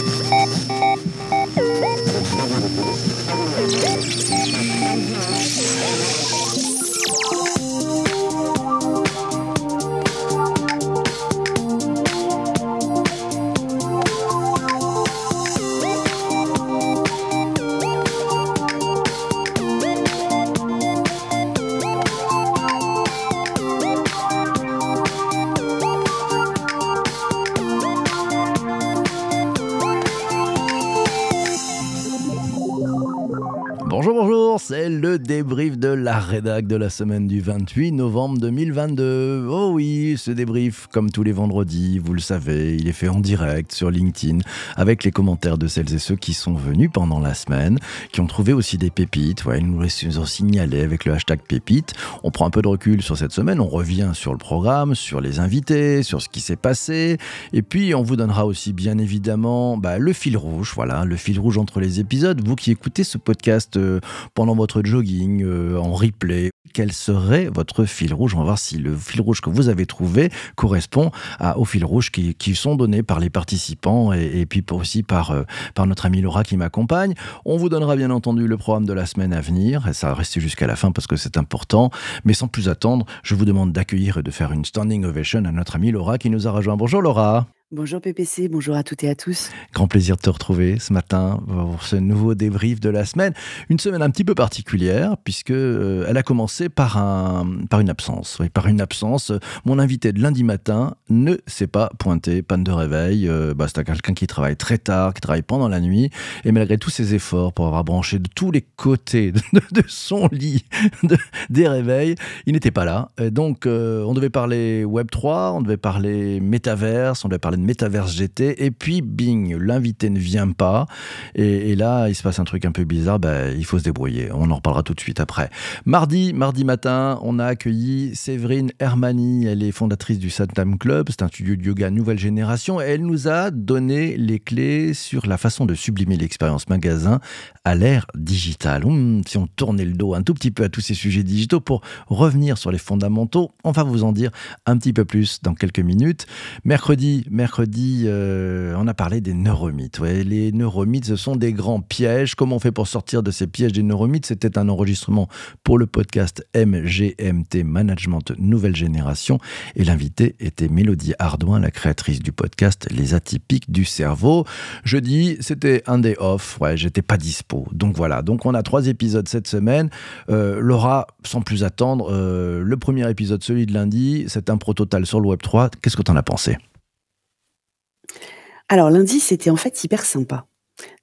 Yeah. La rédac de la semaine du 28 novembre 2022. Oh oui, ce débrief, comme tous les vendredis, vous le savez, il est fait en direct sur LinkedIn avec les commentaires de celles et ceux qui sont venus pendant la semaine, qui ont trouvé aussi des pépites. Ouais, ils nous ont signalés avec le hashtag pépite. On prend un peu de recul sur cette semaine, on revient sur le programme, sur les invités, sur ce qui s'est passé. Et puis, on vous donnera aussi, bien évidemment, bah, le fil rouge. Voilà, le fil rouge entre les épisodes. Vous qui écoutez ce podcast euh, pendant votre jogging, euh, en replay. Quel serait votre fil rouge? On va voir si le fil rouge que vous avez trouvé correspond à, aux fils rouges qui, sont donnés par les participants et, puis aussi par, euh, par notre ami Laura qui m'accompagne. On vous donnera bien entendu le programme de la semaine à venir et ça va rester jusqu'à la fin parce que c'est important. Mais sans plus attendre, je vous demande d'accueillir et de faire une standing ovation à notre ami Laura qui nous a rejoint. Bonjour Laura. Bonjour PPC, bonjour à toutes et à tous. Grand plaisir de te retrouver ce matin pour ce nouveau débrief de la semaine. Une semaine un petit peu particulière puisque euh, elle a commencé par, un, par une absence. Par une absence. Mon invité de lundi matin ne s'est pas pointé, panne de réveil. Euh, bah, c'est quelqu'un qui travaille très tard, qui travaille pendant la nuit. Et malgré tous ses efforts pour avoir branché de tous les côtés de, son lit des réveils, il n'était pas là. Et donc euh, on devait parler Web3, on devait parler métaverse, on devait parler de Metaverse GT, et puis bing, l'invité ne vient pas, et, là il se passe un truc un peu bizarre, bah, il faut se débrouiller, on en reparlera tout de suite après. Mardi, mardi matin, on a accueilli Séverine Hermani, elle est fondatrice du Satam Club, c'est un studio de yoga nouvelle génération, et elle nous a donné les clés sur la façon de sublimer l'expérience magasin à l'ère digitale. Hum, si on tournait le dos un tout petit peu à tous ces sujets digitaux pour revenir sur les fondamentaux, on va vous en dire un petit peu plus dans quelques minutes. Mercredi, mercredi mercredi, euh, on a parlé des neuromythes. les neuromythes, ce sont des grands pièges. Comment on fait pour sortir de ces pièges des neuromythes C'était un enregistrement pour le podcast MGMT Management Nouvelle Génération. Et l'invité était Mélodie Ardouin, la créatrice du podcast Les Atypiques du Cerveau. Jeudi, c'était un day off. Ouais, j'étais pas dispo. Donc voilà. Donc on a trois épisodes cette semaine. Euh, Laura, sans plus attendre, euh, le premier épisode, celui de lundi, c'est un pro total sur le Web 3. Qu'est-ce que tu en as pensé? Alors lundi, c'était en fait hyper sympa.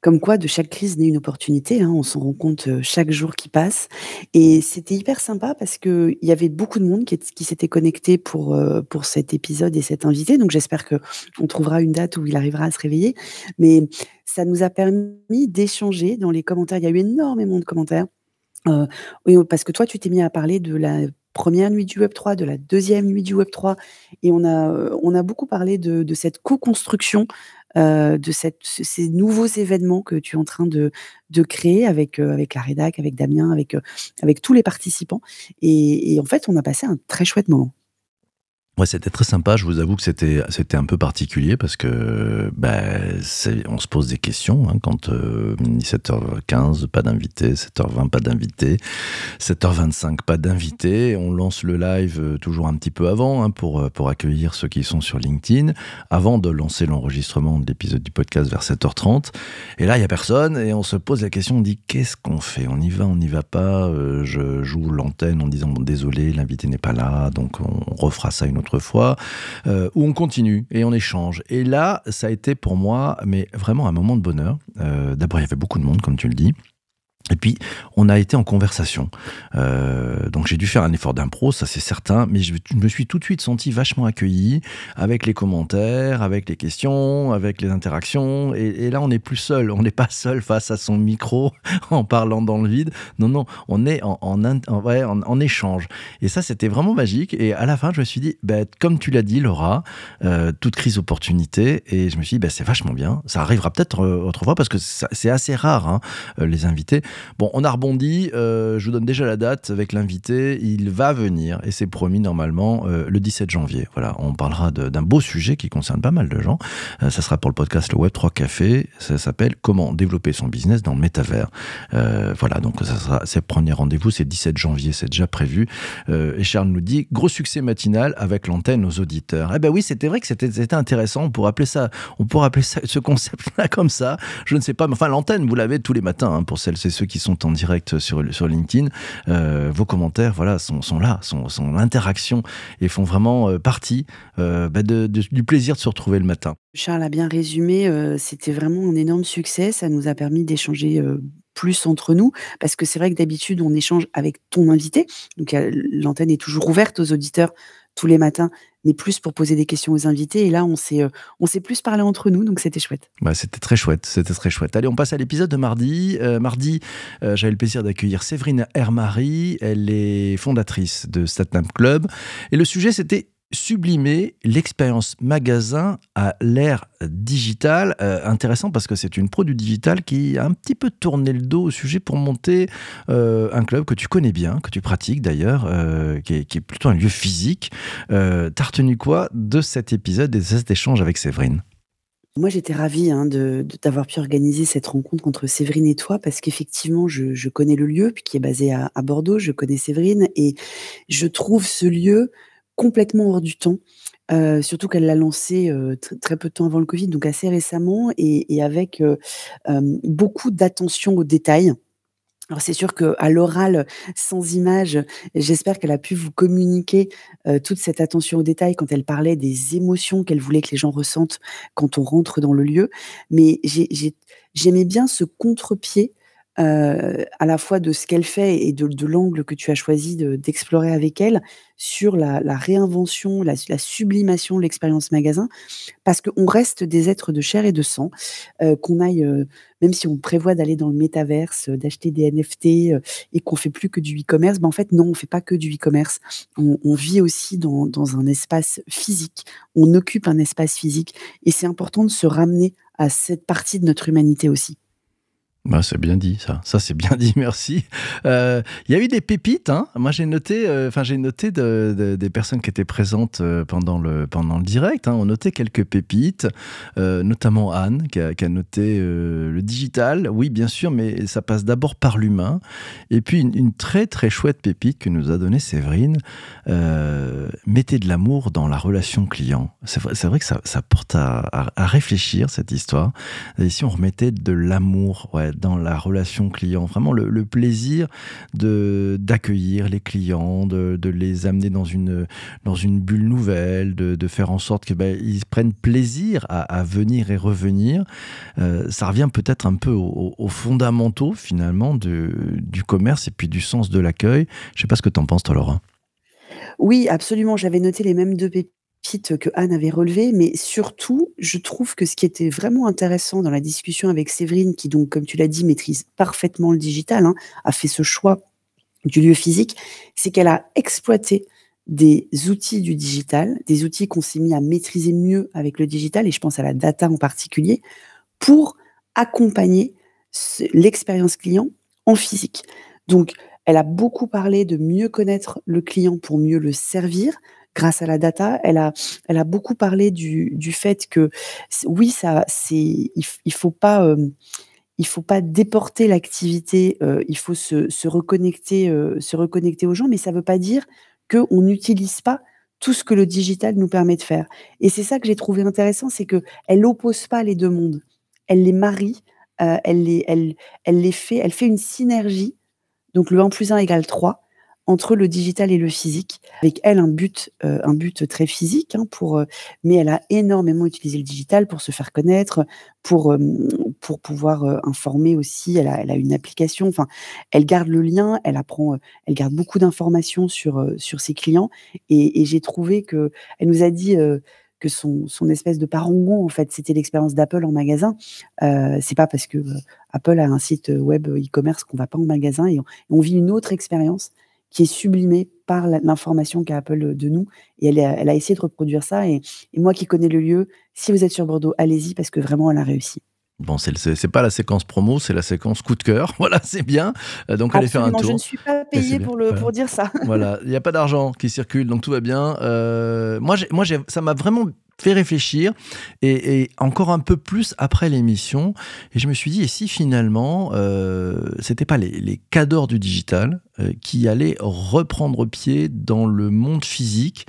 Comme quoi, de chaque crise naît une opportunité, hein, on s'en rend compte, chaque jour qui passe et c'était hyper sympa parce qu'il y avait beaucoup de monde qui s'était connecté pour, pour cet épisode et cet invité, donc j'espère qu'on trouvera une date où il arrivera à se réveiller. Mais ça nous a permis d'échanger dans les commentaires. Il y a eu énormément de commentaires, oui, parce que toi, tu t'es mis à parler de la première nuit du Web 3, de la deuxième nuit du Web 3 et on a, on a beaucoup parlé de cette co-construction euh, de cette, ces nouveaux événements que tu es en train de, de créer avec, euh, avec la rédac, avec Damien, avec, euh, avec tous les participants. et, en fait, on a passé un très chouette moment. Ouais, c'était très sympa. Je vous avoue que c'était c'était un peu particulier parce que ben on se pose des questions hein, quand 17h15 euh, pas d'invité, 7h20 pas d'invité, 7h25 pas d'invité. On lance le live euh, toujours un petit peu avant hein, pour euh, pour accueillir ceux qui sont sur LinkedIn avant de lancer l'enregistrement de l'épisode du podcast vers 7h30. Et là il y a personne et on se pose la question, on dit qu'est-ce qu'on fait? On y va, on n'y va pas? Je joue l'antenne en disant bon désolé l'invité n'est pas là donc on refera ça une autre fois, euh, où on continue et on échange. Et là, ça a été pour moi, mais vraiment un moment de bonheur. Euh, d'abord, il y avait beaucoup de monde, comme tu le dis. Et puis, on a été en conversation. Euh, donc, j'ai dû faire un effort d'impro, ça c'est certain, mais je, me suis tout de suite senti vachement accueilli avec les commentaires, avec les questions, avec les interactions. Et, là, on n'est plus seul. On n'est pas seul face à son micro en parlant dans le vide. Non, non, on est en, en, échange. Et ça, c'était vraiment magique. Et à la fin, je me suis dit, bah, comme tu l'as dit, Laura, euh, toute crise opportunité. Et je me suis dit, bah, c'est vachement bien. Ça arrivera peut-être euh, autrefois parce que c'est assez rare, hein, les invités. Bon, on a rebondi. je vous donne déjà la date avec l'invité. Il va venir et c'est promis normalement le 17 janvier. Voilà, on parlera d'un beau sujet qui concerne pas mal de gens. ça sera pour le podcast Le Web 3 Café. Ça s'appelle Comment développer son business dans le métavers. voilà, donc ça sera, le premier rendez-vous, c'est 17 janvier, c'est déjà prévu. et Charles nous dit gros succès matinal avec l'antenne aux auditeurs. Eh ben oui, c'était vrai que c'était intéressant. On pourrait appeler ça, on pourrait appeler ça, ce concept-là comme ça. Je ne sais pas, mais enfin l'antenne, vous l'avez tous les matins hein, pour celles et ceux qui sont en direct sur LinkedIn. Euh, vos commentaires, voilà, sont, là, sont, sont l'interaction et font vraiment euh, partie euh, bah, du plaisir de se retrouver le matin. Charles a bien résumé. c'était vraiment un énorme succès. Ça nous a permis d'échanger plus entre nous, parce que c'est vrai que d'habitude, on échange avec ton invité. Donc, l'antenne est toujours ouverte aux auditeurs tous les matins, mais plus pour poser des questions aux invités. Et là, on s'est, euh, plus parlé entre nous, donc c'était chouette. Bah, c'était très chouette, c'était très chouette. Allez, on passe à l'épisode de mardi. Euh, mardi, euh, j'avais le plaisir d'accueillir Séverine Hermary. Elle est fondatrice de Statnam Club. Et le sujet, c'était sublimer l'expérience magasin à l'ère digitale. Euh, intéressant parce que c'est une pro du digital qui a un petit peu tourné le dos au sujet pour monter euh, un club que tu connais bien, que tu pratiques d'ailleurs, euh, qui, est, plutôt un lieu physique. T'as retenu quoi de cet épisode et de cet échange avec Séverine? Moi, j'étais ravie hein, de, d'avoir pu organiser cette rencontre entre Séverine et toi, parce qu'effectivement, je, connais le lieu, qui est basé à, à Bordeaux, je connais Séverine, et je trouve ce lieu complètement hors du temps. Euh, surtout qu'elle l'a lancé euh, très peu de temps avant le Covid, donc assez récemment, et, avec euh, beaucoup d'attention aux détails. Alors c'est sûr qu'à l'oral, sans image, j'espère qu'elle a pu vous communiquer toute cette attention aux détails quand elle parlait des émotions qu'elle voulait que les gens ressentent quand on rentre dans le lieu. Mais j'aimais bien ce contre-pied euh, à la fois de ce qu'elle fait et de, l'angle que tu as choisi d'explorer avec elle sur la, réinvention, la, sublimation de l'expérience magasin, parce qu'on reste des êtres de chair et de sang, euh, qu'on aille, euh, même si on prévoit d'aller dans le métaverse, d'acheter des NFT et qu'on fait plus que du e-commerce, ben en fait non, on fait pas que du e-commerce. On, vit aussi dans, dans un espace physique, on occupe un espace physique, et c'est important de se ramener à cette partie de notre humanité aussi. Bah, c'est bien dit, ça. Ça, c'est bien dit, merci. Euh, il y a eu des pépites. Hein. Moi, j'ai noté, euh, j'ai noté des personnes qui étaient présentes euh, pendant le, pendant le direct. Hein. On notait quelques pépites, notamment Anne, qui a, noté le digital. Oui, bien sûr, mais ça passe d'abord par l'humain. Et puis, une, très, très chouette pépite que nous a donnée Séverine. mettez de l'amour dans la relation client. C'est vrai, que ça, porte à, réfléchir, cette histoire. Et si on remettait de l'amour, dans la relation client. Vraiment le, plaisir de d'accueillir les clients, de, les amener dans une, dans une bulle nouvelle, de, faire en sorte qu'ils ben, prennent plaisir à, venir et revenir. Euh, ça revient peut-être un peu aux, fondamentaux finalement du commerce et puis du sens de l'accueil. Je ne sais pas ce que tu en penses, toi, Laura. Oui, absolument. J'avais noté les mêmes deux que Anne avait relevé, mais surtout, je trouve que ce qui était vraiment intéressant dans la discussion avec Séverine, qui donc, comme tu l'as dit, maîtrise parfaitement le digital, hein, a fait ce choix du lieu physique, c'est qu'elle a exploité des outils du digital, des outils qu'on s'est mis à maîtriser mieux avec le digital, et je pense à la data en particulier, pour accompagner l'expérience client en physique. Donc, elle a beaucoup parlé de mieux connaître le client pour mieux le servir, grâce à la data. Elle a, elle a beaucoup parlé du, du fait que oui, ça, c'est, il, il faut pas, euh, il faut pas déporter l'activité. Euh, il faut se, se reconnecter, euh, se reconnecter aux gens, mais ça veut pas dire que on n'utilise pas tout ce que le digital nous permet de faire. Et c'est ça que j'ai trouvé intéressant, c'est que elle oppose pas les deux mondes. Elle les marie, elle les, elle, elle les fait, elle fait une synergie. Donc le 1 plus 1 égale 3 entre le digital et le physique, avec elle un but, euh, très physique, hein, pour, euh, mais elle a énormément utilisé le digital pour se faire connaître, pour, euh, pouvoir informer aussi. Elle a, une application, enfin, elle garde le lien, elle apprend, elle garde beaucoup d'informations sur, ses clients, et, j'ai trouvé que elle nous a dit que son, son, espèce de parangon, en fait, c'était l'expérience d'Apple en magasin. Euh, c'est pas parce que Apple a un site web e-commerce qu'on va pas en magasin et on vit une autre expérience qui est sublimée par l'information qu'a Apple de nous. Et elle a, elle a, essayé de reproduire ça. Et, moi qui connais le lieu, si vous êtes sur Bordeaux, allez-y parce que vraiment, elle a réussi. Bon, c'est pas la séquence promo, c'est la séquence coup de cœur. Voilà, c'est bien. Euh, donc, allez faire un tour. Je ne suis pas payé pour, le, pour dire ça. voilà, il n'y a pas d'argent qui circule, donc tout va bien. Euh, moi, moi ça m'a vraiment fait réfléchir et, encore un peu plus après l'émission. Et je me suis dit, et si finalement, euh, c'était pas les, les cadors du digital euh, qui allaient reprendre pied dans le monde physique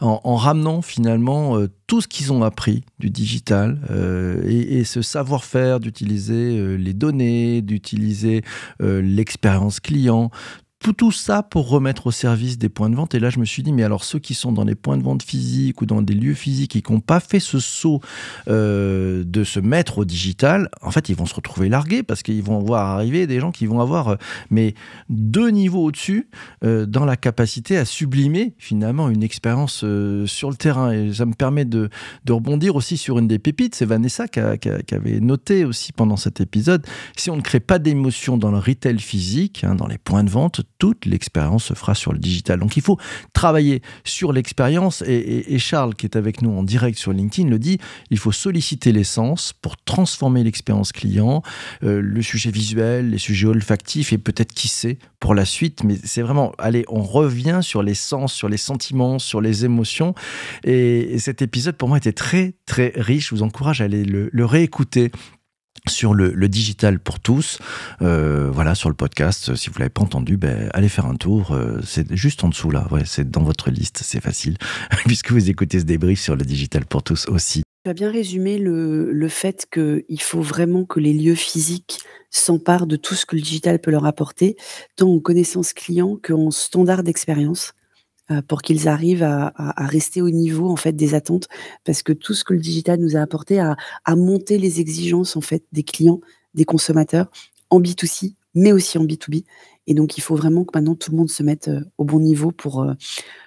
en, ramenant finalement euh, tout ce qu'ils ont appris du digital euh, et, et, ce savoir-faire d'utiliser les données, d'utiliser l'expérience client, tout, ça pour remettre au service des points de vente. Et là, je me suis dit, mais alors ceux qui sont dans les points de vente physiques ou dans des lieux physiques et qui n'ont pas fait ce saut euh, de se mettre au digital, en fait, ils vont se retrouver largués parce qu'ils vont voir arriver des gens qui vont avoir euh, mais deux niveaux au-dessus euh, dans la capacité à sublimer finalement une expérience sur le terrain. Et ça me permet de, rebondir aussi sur une des pépites. C'est Vanessa qui, avait noté aussi pendant cet épisode. Si on ne crée pas d'émotion dans le retail physique, hein, dans les points de vente, toute l'expérience se fera sur le digital. Donc il faut travailler sur l'expérience. Et, Charles qui est avec nous en direct sur LinkedIn le dit, il faut solliciter l'essence pour transformer l'expérience client, euh, le sujet visuel, les sujets olfactifs et peut-être qui sait pour la suite, mais c'est vraiment, allez, on revient sur les sens, sur les sentiments, sur les émotions. Et, cet épisode pour moi était très très riche, je vous encourage à aller le réécouter sur le, digital pour tous. Euh, voilà, sur le podcast. Si vous l'avez pas entendu, ben, allez faire un tour. Euh, c'est juste en dessous là. C'est dans votre liste. C'est facile puisque vous écoutez ce débrief sur le digital pour tous aussi. Tu as bien résumé le, le fait qu'il faut vraiment que les lieux physiques s'emparent de tout ce que le digital peut leur apporter, tant en connaissance client qu'en standard d'expérience. Euh, pour qu'ils arrivent à, rester au niveau en fait des attentes, parce que tout ce que le digital nous a apporté a, à monter les exigences en fait des clients, des consommateurs en B2C, mais aussi en B2B. Et donc il faut vraiment que maintenant tout le monde se mette euh, au bon niveau pour euh,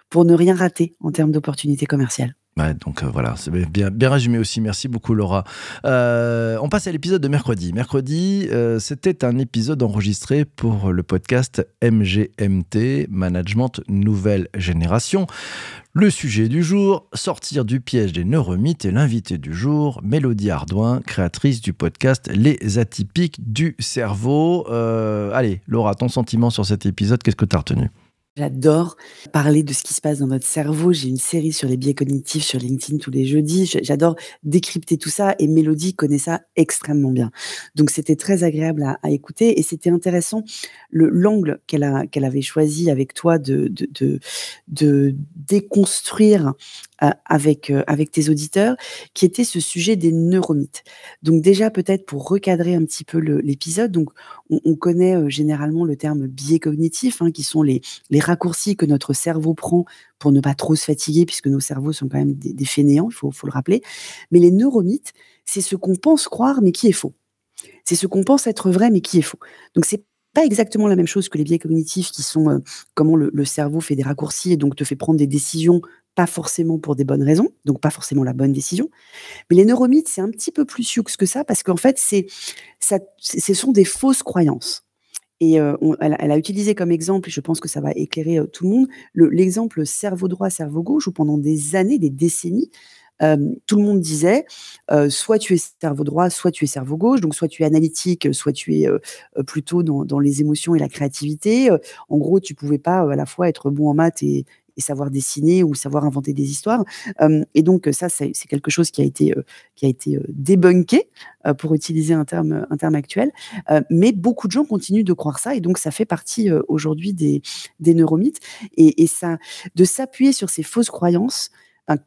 pour ne rien rater en termes d'opportunités commerciales donc euh, voilà, c'est bien, résumé aussi. Merci beaucoup Laura. Euh, on passe à l'épisode de mercredi. Mercredi, euh, c'était un épisode enregistré pour le podcast MGMT, Management Nouvelle Génération. Le sujet du jour, sortir du piège des neuromythes et l'invité du jour, Mélodie Ardouin, créatrice du podcast Les Atypiques du Cerveau. allez, Laura, ton sentiment sur cet épisode, qu'est-ce que tu as retenu? J'adore parler de ce qui se passe dans notre cerveau. J'ai une série sur les biais cognitifs sur LinkedIn tous les jeudis. J'adore décrypter tout ça et Mélodie connaît ça extrêmement bien. Donc c'était très agréable à, écouter et c'était intéressant le l'angle qu'elle qu'elle avait choisi avec toi de de, de, déconstruire euh, avec, euh, avec tes auditeurs, qui était ce sujet des neuromythes. Donc déjà, peut-être pour recadrer un petit peu l'épisode, on, connaît euh, généralement le terme biais cognitif, hein, qui sont les, les raccourcis que notre cerveau prend pour ne pas trop se fatiguer, puisque nos cerveaux sont quand même des, fainéants, il faut, le rappeler. Mais les neuromythes, c'est ce qu'on pense croire, mais qui est faux. C'est ce qu'on pense être vrai, mais qui est faux. Donc c'est pas exactement la même chose que les biais cognitifs qui sont comment le, le, cerveau fait des raccourcis et donc te fait prendre des décisions pas forcément pour des bonnes raisons, donc pas forcément la bonne décision. Mais les neuromythes, c'est un petit peu plus sioux que ça, parce qu'en fait, c'est, ça, ce sont des fausses croyances. Et euh, elle, a utilisé comme exemple, et je pense que ça va éclairer euh, tout le monde, l'exemple cerveau droit, cerveau gauche, où pendant des années, des décennies, euh, tout le monde disait soit tu es cerveau droit, soit tu es cerveau gauche, donc soit tu es analytique, soit tu es plutôt dans, les émotions et la créativité. en gros, tu pouvais pas à la fois être bon en maths et, savoir dessiner ou savoir inventer des histoires. et donc ça, c'est quelque chose qui a été, a été débunké, pour utiliser un terme, un terme actuel. mais beaucoup de gens continuent de croire ça, et donc ça fait partie aujourd'hui des, des neuromythes. Et, et ça, de s'appuyer sur ces fausses croyances,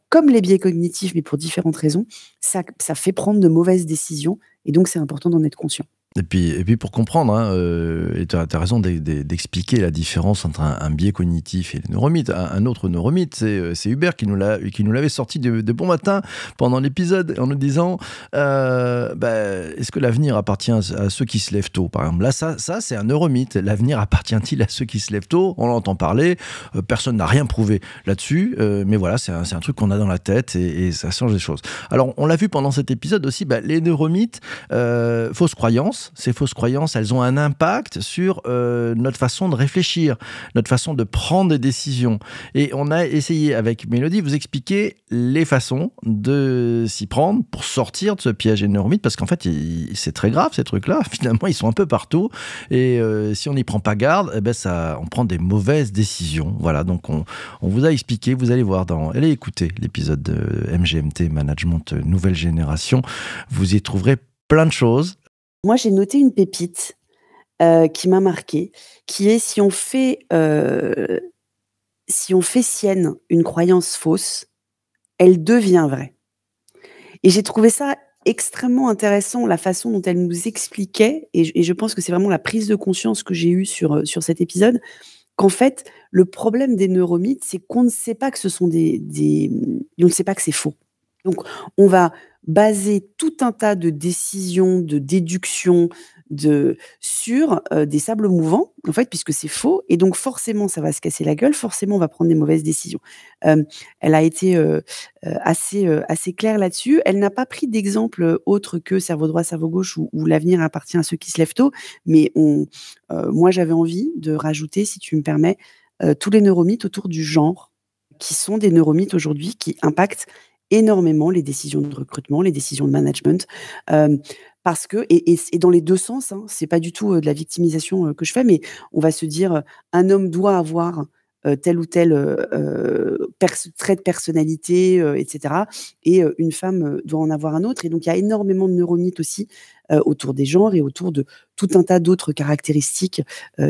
comme les biais cognitifs, mais pour différentes raisons, ça, ça fait prendre de mauvaises décisions. Et donc, c'est important d'en être conscient. Et puis, et puis pour comprendre, hein, euh, tu as, raison d'expliquer la différence entre un, biais cognitif et le neuromythe. Un, autre neuromythe, euh, c'est Hubert qui nous l'avait sorti de, bon matin pendant l'épisode en nous disant euh, bah, est-ce que l'avenir appartient à, ceux qui se lèvent tôt? Par exemple, là, ça, c'est un neuromythe. L'avenir appartient-il à ceux qui se lèvent tôt? On l'entend parler, euh, personne n'a rien prouvé là-dessus, euh, mais voilà, c'est un, truc qu'on a dans la tête et, et, ça change les choses. Alors, on l'a vu pendant cet épisode aussi, bah, les neuromythes, fausses croyances Ces fausses croyances, elles ont un impact sur euh, notre façon de réfléchir, notre façon de prendre des décisions. Et on a essayé avec Mélodie vous expliquer les façons de s'y prendre pour sortir de ce piège énormite, parce qu'en fait, c'est très grave ces trucs-là. Finalement, ils sont un peu partout. Et euh, si on n'y prend pas garde, eh ben ça, on prend des mauvaises décisions. Voilà, donc on, on vous a expliqué, vous allez voir dans, allez écouter l'épisode de MGMT Management Nouvelle Génération. Vous y trouverez plein de choses. Moi, j'ai noté une pépite euh, qui m'a marqué, qui est si on fait euh, si on fait sienne une croyance fausse, elle devient vraie. Et j'ai trouvé ça extrêmement intéressant, la façon dont elle nous expliquait, et, je pense que c'est vraiment la prise de conscience que j'ai eue sur, euh, sur cet épisode, qu'en fait, le problème des neuromythes, c'est qu'on ne sait pas que ce sont des on ne sait pas que c'est faux. Donc, on va baser tout un tas de décisions, de déductions, de sur des sables mouvants, en fait, puisque c'est faux, et donc forcément, ça va se casser la gueule, forcément, on va prendre des mauvaises décisions. elle a été assez, assez claire là-dessus. Elle n'a pas pris d'exemple autre que cerveau droit, cerveau gauche, où, l'avenir appartient à ceux qui se lèvent tôt, mais moi, j'avais envie de rajouter, si tu me permets, tous les neuromythes autour du genre, qui sont des neuromythes aujourd'hui qui impactent énormément les décisions de recrutement, les décisions de management. parce que, et, dans les deux sens, hein, c'est pas du tout de la victimisation que je fais, mais on va se dire un homme doit avoir tel ou tel trait de personnalité, etc. Et une femme doit en avoir un autre. Et donc, il y a énormément de neuromythes aussi autour des genres et autour de tout un tas d'autres caractéristiques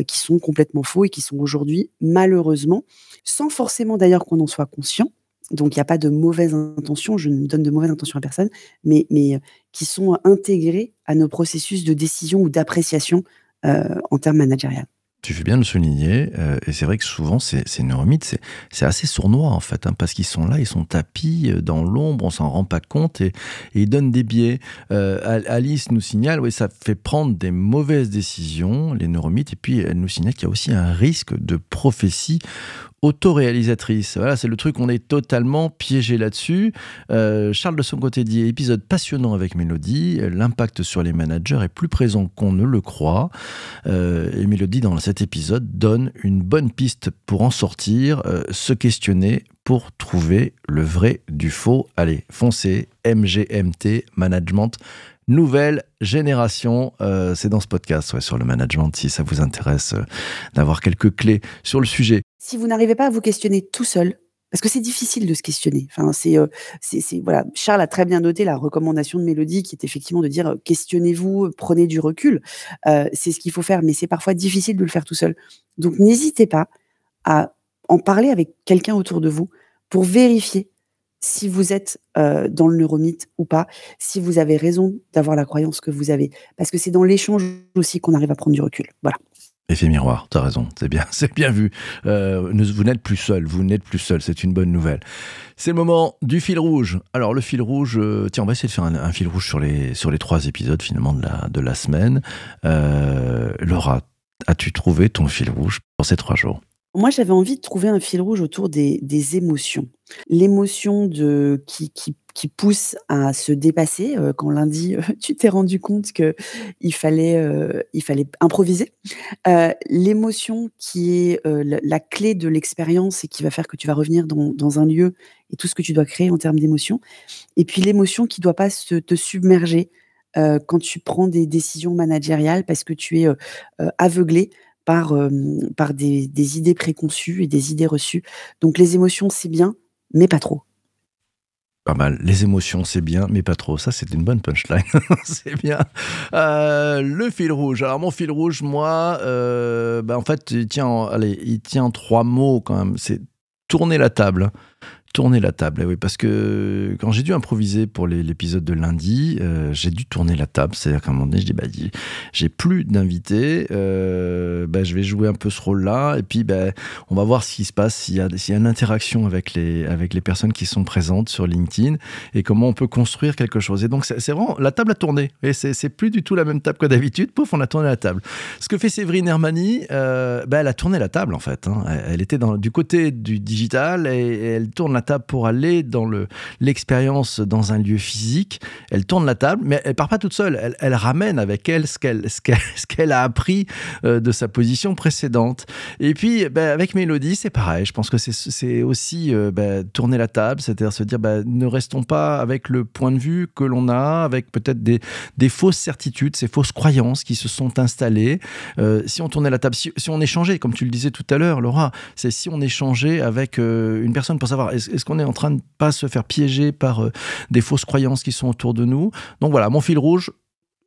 qui sont complètement faux et qui sont aujourd'hui, malheureusement, sans forcément d'ailleurs qu'on en soit conscient, donc il n'y a pas de mauvaises intentions, je ne donne de mauvaises intentions à personne, mais, mais qui sont intégrées à nos processus de décision ou d'appréciation en termes managériels. Tu fais bien de le souligner, et c'est vrai que souvent ces, ces neuromythes, c'est assez sournois en fait, hein, parce qu'ils sont là, ils sont tapis dans l'ombre, on s'en rend pas compte et, ils donnent des biais. Alice nous signale, oui, ça fait prendre des mauvaises décisions, les neuromythes, et puis elle nous signale qu'il y a aussi un risque de prophétie autoréalisatrice. Voilà, c'est le truc, on est totalement piégé là-dessus. Euh, Charles de son côté dit épisode passionnant avec Mélodie. L'impact sur les managers est plus présent qu'on ne le croit. Euh, et Mélodie, dans cet épisode, donne une bonne piste pour en sortir, euh, se questionner pour trouver le vrai du faux. Allez, foncez, MGMT, Management nouvelle génération. c'est dans ce podcast sur le management, si ça vous intéresse d'avoir quelques clés sur le sujet si vous n'arrivez pas à vous questionner tout seul, parce que c'est difficile de se questionner. Enfin, c'est, euh, c'est, voilà. Charles a très bien noté la recommandation de Mélodie, qui est effectivement de dire euh, questionnez-vous, prenez du recul. Euh, c'est ce qu'il faut faire, mais c'est parfois difficile de le faire tout seul. Donc, n'hésitez pas à en parler avec quelqu'un autour de vous pour vérifier si vous êtes dans le neuromythe ou pas, si vous avez raison d'avoir la croyance que vous avez, parce que c'est dans l'échange aussi qu'on arrive à prendre du recul. Voilà. Effet miroir, t'as raison, c'est bien, c'est bien vu. Euh, vous n'êtes plus seul, vous n'êtes plus seul, c'est une bonne nouvelle. C'est le moment du fil rouge. Alors le fil rouge, euh, tiens, on va essayer de faire un, fil rouge sur les sur les trois épisodes finalement de la de la semaine. Euh, Laura, as-tu trouvé ton fil rouge pour ces trois jours? Moi, j'avais envie de trouver un fil rouge autour des, émotions. L'émotion de qui, qui, pousse à se dépasser. Euh, quand lundi, euh, tu t'es rendu compte que il fallait, euh, il fallait improviser. L'émotion qui est la, clé de l'expérience et qui va faire que tu vas revenir dans, dans, un lieu et tout ce que tu dois créer en termes d'émotion. Et puis l'émotion qui ne doit pas te submerger quand tu prends des décisions managériales parce que tu es aveuglé par, par des, idées préconçues et des idées reçues. Donc les émotions, c'est bien, mais pas trop. Pas mal. Les émotions, c'est bien, mais pas trop. Ça, c'est une bonne punchline. c'est bien. Euh, le fil rouge. Alors, mon fil rouge, moi, euh, bah, en fait, il tient, allez, il tient trois mots quand même. C'est tourner la table tourner la table. Eh oui, parce que quand j'ai dû improviser pour l'épisode de lundi, euh, j'ai dû tourner la table. C'est-à-dire qu'à un moment donné, je dis, bah, j'ai plus d'invités, euh, bah, je vais jouer un peu ce rôle-là, et puis bah, on va voir ce qui se passe, s'il y, y a une interaction avec les, avec les personnes qui sont présentes sur LinkedIn, et comment on peut construire quelque chose. Et donc, c'est vraiment, la table a tourné, et c'est plus du tout la même table que d'habitude, pouf, on a tourné la table. Ce que fait Séverine Hermani, euh, bah, elle a tourné la table, en fait. Hein. Elle était dans, du côté du digital, et, et elle tourne la table pour aller dans le l'expérience dans un lieu physique. Elle tourne la table, mais elle part pas toute seule. Elle, ramène avec elle ce qu'elle ce qu'elle a appris euh, de sa position précédente. Et puis ben, avec Mélodie, c'est pareil. Je pense que c'est aussi euh, ben, tourner la table, c'est-à-dire se dire ben, ne restons pas avec le point de vue que l'on a, avec peut-être des, des fausses certitudes, ces fausses croyances qui se sont installées. Euh, si on tournait la table, si, si on échangeait, comme tu le disais tout à l'heure, Laura, c'est si on échangeait avec une personne pour savoir qu'on est en train de pas se faire piéger par des fausses croyances qui sont autour de nous? Donc voilà, mon fil rouge,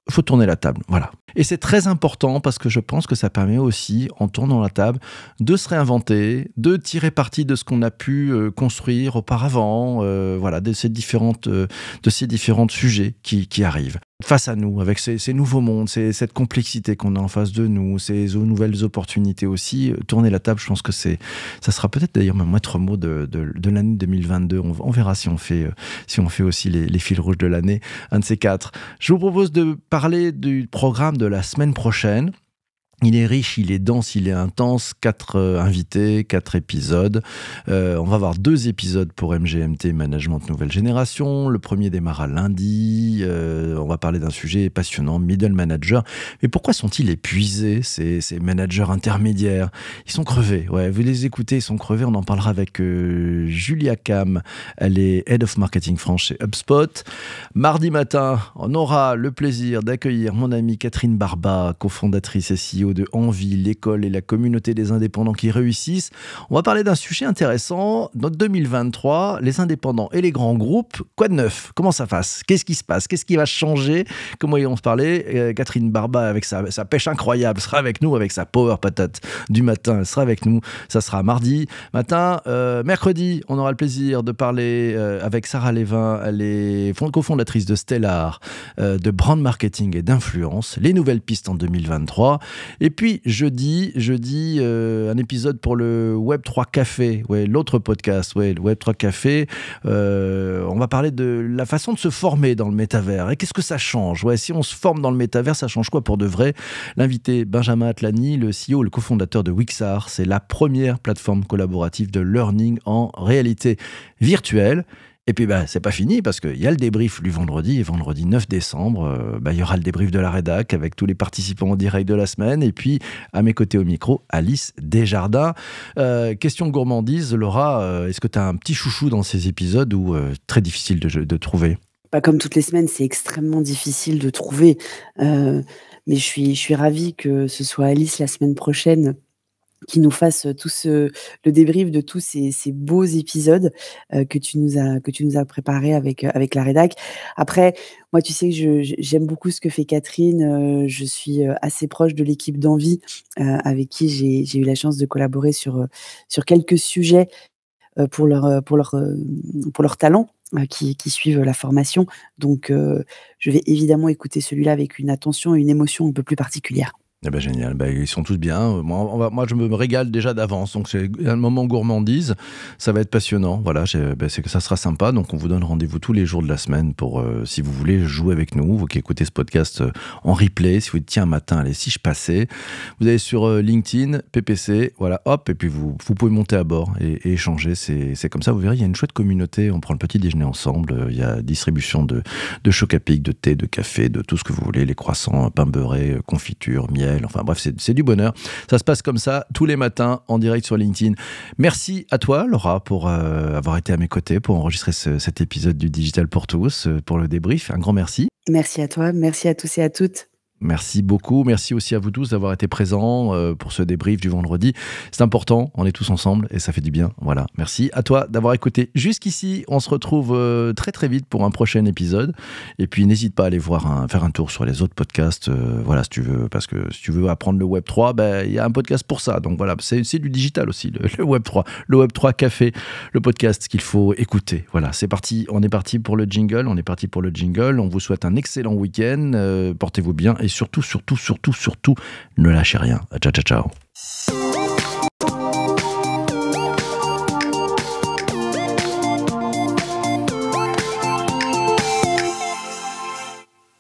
faut tourner la table. Voilà. Et c'est très important parce que je pense que ça permet aussi, en tournant la table, de se réinventer, de tirer parti de ce qu'on a pu euh, construire auparavant, euh, voilà, de ces différentes, euh, de ces différents sujets qui arrivent face à nous, avec ces, nouveaux mondes, cette complexité qu'on a en face de nous, ces nouvelles opportunités aussi. Tourner la table, je pense que c'est, ça sera peut-être d'ailleurs mon maître mot de, de, l'année 2022. On, verra si on fait, si on fait aussi les, les fils rouges de l'année, un de ces quatre. Je vous propose de parler du programme de la semaine prochaine. Il est riche, il est dense, il est intense. Quatre euh, invités, quatre épisodes. Euh, on va avoir deux épisodes pour MGMT Management Nouvelle Génération. Le premier démarra lundi. Euh, on va parler d'un sujet passionnant, middle manager. Mais pourquoi sont-ils épuisés, ces, managers intermédiaires? Ils sont crevés. Ouais, vous les écoutez, ils sont crevés. On en parlera avec Julia Cam. Elle est Head of Marketing France chez HubSpot. Mardi matin, on aura le plaisir d'accueillir mon amie Catherine Barba, cofondatrice De Envie, l'école et la communauté des indépendants qui réussissent. On va parler d'un sujet intéressant. Dans 2023, les indépendants et les grands groupes, quoi de neuf? Comment ça passe? Qu'est-ce qui se passe? Qu'est-ce qui va changer? Comment ils vont se parler? Euh, Catherine Barba, avec sa, pêche incroyable, sera avec nous, avec sa power patate du matin, elle sera avec nous. Ça sera mardi matin. Euh, mercredi, on aura le plaisir de parler euh, avec Sarah Lévin. Elle est cofondatrice de Stellar, de brand marketing et d'influence. Les nouvelles pistes en 2023. Et puis jeudi, jeudi, euh, un épisode pour le Web 3 Café, ouais, l'autre podcast, ouais, le Web 3 Café. Euh, on va parler de la façon de se former dans le métavers. Et qu'est-ce que ça change? Ouais, Si on se forme dans le métavers, ça change quoi pour de vrai? L'invité Benjamin Atlani, le CEO, le cofondateur de Wixar, c'est la première plateforme collaborative de learning en réalité virtuelle. Et puis, bah, c'est pas fini parce qu'il y a le débrief du vendredi. Et vendredi 9 décembre, euh, bah, il y aura le débrief de la rédac avec tous les participants en direct de la semaine. Et puis, à mes côtés au micro, Alice Desjardins. Euh, question gourmandise, Laura, euh, est-ce que tu as un petit chouchou dans ces épisodes ou très difficile de, de trouver? Pas comme toutes les semaines, c'est extrêmement difficile de trouver. mais je suis, je suis ravie que ce soit Alice la semaine prochaine qui nous fasse tout ce, le débrief de tous ces, ces beaux épisodes que tu nous as que tu nous as préparé avec avec la rédac. Après, moi, tu sais que j'aime beaucoup ce que fait Catherine. je suis assez proche de l'équipe d'Envie avec qui j'ai eu la chance de collaborer sur sur quelques sujets pour leur pour leur pour leur talent. Qui, qui, suivent la formation. Donc, je vais évidemment écouter celui-là avec une attention et une émotion un peu plus particulière. Eh ben génial, ben, ils sont tous bien. Moi, moi, je me régale déjà d'avance, donc c'est un moment gourmandise. Ça va être passionnant. Voilà, ben, c'est que ça sera sympa. Donc on vous donne rendez-vous tous les jours de la semaine pour, euh, si vous voulez, jouer avec nous. Vous qui écoutez ce podcast euh, en replay, si vous dites tiens matin, allez, si je passais, vous allez sur euh, LinkedIn, PPC, voilà, hop, et puis vous, vous pouvez monter à bord et, échanger. C'est comme ça. Vous verrez, il y a une chouette communauté. On prend le petit déjeuner ensemble. Il y a distribution de, de choc à pic, de thé, de café, de tout ce que vous voulez, les croissants, pain beurré, confiture, miel Enfin bref, c'est du bonheur. Ça se passe comme ça tous les matins en direct sur LinkedIn. Merci à toi, Laura, pour euh, avoir été à mes côtés pour enregistrer cet épisode du Digital pour tous, euh, pour le débrief. Un grand merci. Merci à toi, merci à tous et à toutes. Merci beaucoup. Merci aussi à vous tous d'avoir été présents euh, pour ce débrief du vendredi. C'est important, on est tous ensemble et ça fait du bien. Voilà. Merci à toi d'avoir écouté jusqu'ici. On se retrouve euh, très très vite pour un prochain épisode. Et puis n'hésite pas à aller voir faire un tour sur les autres podcasts. Euh, voilà, si tu veux, parce que si tu veux apprendre le Web 3, ben, il y a un podcast pour ça. Donc voilà, c'est du digital aussi, le, Web 3. Le Web 3 Café, le podcast qu'il faut écouter. Voilà, c'est parti. On est parti pour le jingle. On est parti pour le jingle. On vous souhaite un excellent week-end. Portez-vous bien et surtout, surtout, surtout, surtout, ne lâchez rien. Ciao, ciao, ciao.